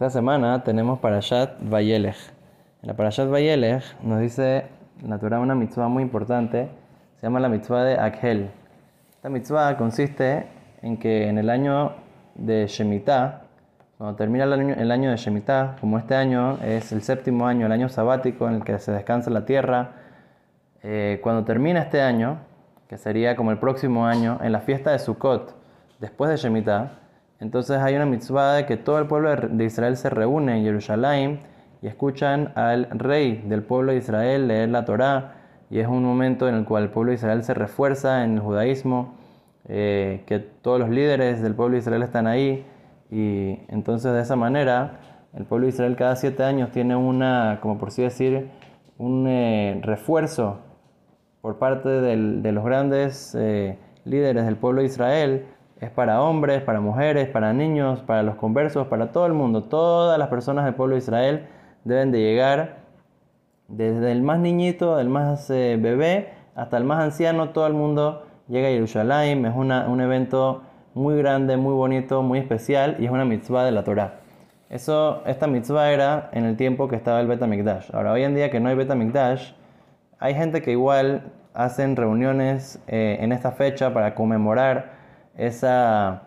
Esta semana tenemos Parashat Vayelech. En la Parashat Vayelech nos dice la Torah una mitzvah muy importante, se llama la mitzvah de Akhel. Esta mitzvah consiste en que en el año de Shemitah, cuando termina el año, el año de Shemitah, como este año es el séptimo año, el año sabático en el que se descansa la tierra, eh, cuando termina este año, que sería como el próximo año, en la fiesta de Sukkot, después de Shemitah, entonces hay una mitzvah de que todo el pueblo de Israel se reúne en Jerusalén y escuchan al rey del pueblo de Israel leer la Torá y es un momento en el cual el pueblo de Israel se refuerza en el judaísmo, eh, que todos los líderes del pueblo de Israel están ahí y entonces de esa manera el pueblo de Israel cada siete años tiene una, como por así decir, un eh, refuerzo por parte de los grandes eh, líderes del pueblo de Israel es para hombres, para mujeres, para niños, para los conversos, para todo el mundo. Todas las personas del pueblo de Israel deben de llegar, desde el más niñito, el más eh, bebé, hasta el más anciano, todo el mundo llega a Jerusalén. Es un evento muy grande, muy bonito, muy especial y es una mitzvah de la Torah. Eso, esta mitzvah era en el tiempo que estaba el Bet Ahora, hoy en día que no hay Bet hay gente que igual hacen reuniones eh, en esta fecha para conmemorar esa,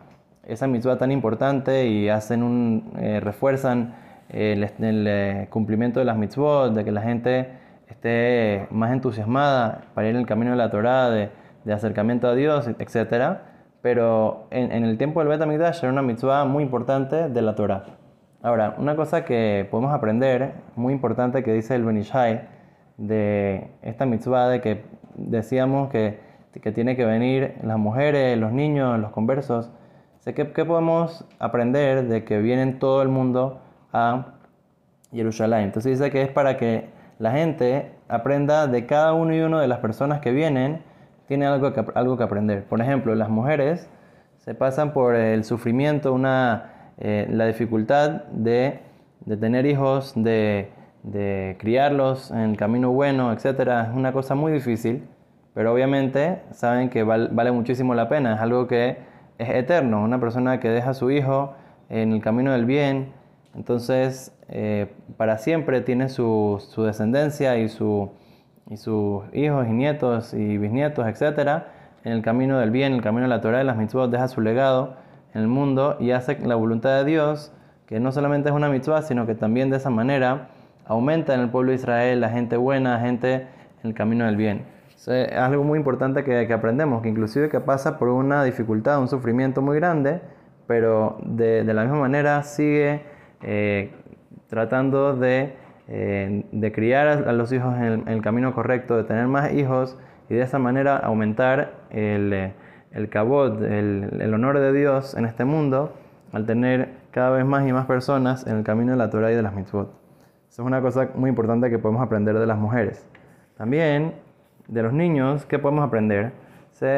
esa mitzvah tan importante y hacen un, eh, refuerzan el, eh, cumplimiento de las mitzvot, de que la gente esté más entusiasmada para ir en el camino de la Torah, de, de acercamiento a Dios, etc. Pero en, en el tiempo del Bet HaMikdash era una mitzvah muy importante de la Torah. Ahora, una cosa que podemos aprender, muy importante que dice el Benishai, de esta mitzvah de que decíamos que que tiene que venir las mujeres, los niños, los conversos. ¿Qué, ¿Qué podemos aprender de que vienen todo el mundo a Jerusalén? Entonces dice que es para que la gente aprenda de cada uno y uno de las personas que vienen, tiene algo que, algo que aprender. Por ejemplo, las mujeres se pasan por el sufrimiento, una, eh, la dificultad de, de tener hijos, de, de, criarlos en camino bueno, etc. Es una cosa muy difícil. Pero obviamente saben que vale muchísimo la pena, es algo que es eterno, una persona que deja a su hijo en el camino del bien, entonces eh, para siempre tiene su, descendencia y, su, y sus hijos y nietos y bisnietos, etc. En el camino del bien, en el camino de la Torah de las mitzvot, deja su legado en el mundo y hace la voluntad de Dios, que no solamente es una mitzvah, sino que también de esa manera aumenta en el pueblo de Israel la gente buena, gente en el camino del bien es algo muy importante que, que, aprendemos, que inclusive que pasa por una dificultad, un sufrimiento muy grande, pero de, de la misma manera sigue eh, tratando de, eh, de, criar a los hijos en el, camino correcto, de tener más hijos y de esa manera aumentar el, el cabot, el, el, honor de Dios en este mundo, al tener cada vez más y más personas en el camino de la Torah y de las mitzvot. Eso es una cosa muy importante que podemos aprender de las mujeres. También de los niños, ¿qué podemos aprender?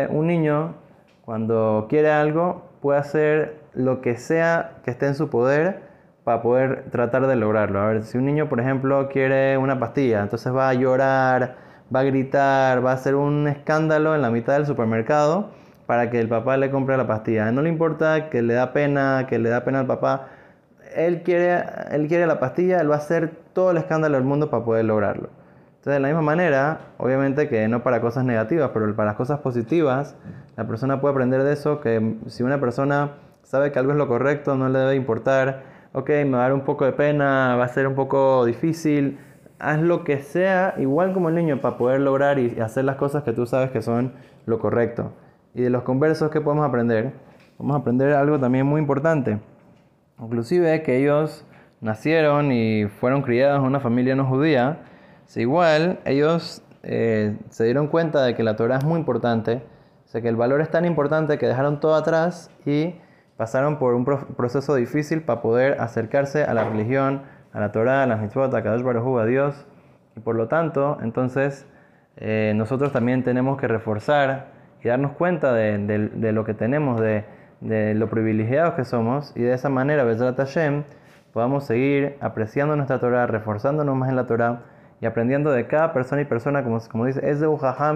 un niño, cuando quiere algo, puede hacer lo que sea que esté en su poder para poder tratar de lograrlo. A ver, si un niño, por ejemplo, quiere una pastilla, entonces va a llorar, va a gritar, va a hacer un escándalo en la mitad del supermercado para que el papá le compre la pastilla. No le importa que le da pena, que le da pena al papá. Él quiere, él quiere la pastilla, él va a hacer todo el escándalo del mundo para poder lograrlo. Entonces, de la misma manera, obviamente que no para cosas negativas, pero para las cosas positivas, la persona puede aprender de eso, que si una persona sabe que algo es lo correcto, no le debe importar, ok, me va a dar un poco de pena, va a ser un poco difícil, haz lo que sea, igual como el niño, para poder lograr y hacer las cosas que tú sabes que son lo correcto. Y de los conversos, ¿qué podemos aprender? Vamos a aprender algo también muy importante. Inclusive que ellos nacieron y fueron criados en una familia no judía, igual ellos eh, se dieron cuenta de que la Torah es muy importante, o sea que el valor es tan importante que dejaron todo atrás y pasaron por un proceso difícil para poder acercarse a la religión, a la Torah, a las mitzvot, a Kadosh Baruj a Dios. Y por lo tanto, entonces, eh, nosotros también tenemos que reforzar y darnos cuenta de, lo que tenemos, de, lo privilegiados que somos, y de esa manera, Bezrat Hashem, podamos seguir apreciando nuestra Torah, reforzándonos más en la Torah aprendiendo de cada persona y persona, como, como dice, es de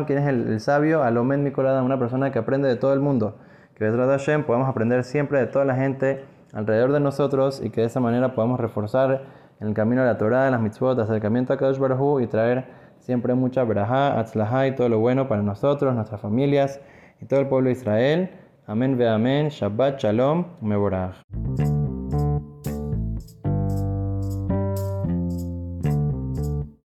quien es el, sabio, Alomen Mikolada, una persona que aprende de todo el mundo. Que Bezrat Hashem podamos aprender siempre de toda la gente alrededor de nosotros y que de esa manera podamos reforzar el camino de la Torah, de las mitzvot, acercamiento a Kadosh Baruj y traer siempre mucha braja, atzlaha y todo lo bueno para nosotros, nuestras familias y todo el pueblo de Israel. Amén ve amén. Shabbat shalom mevorach.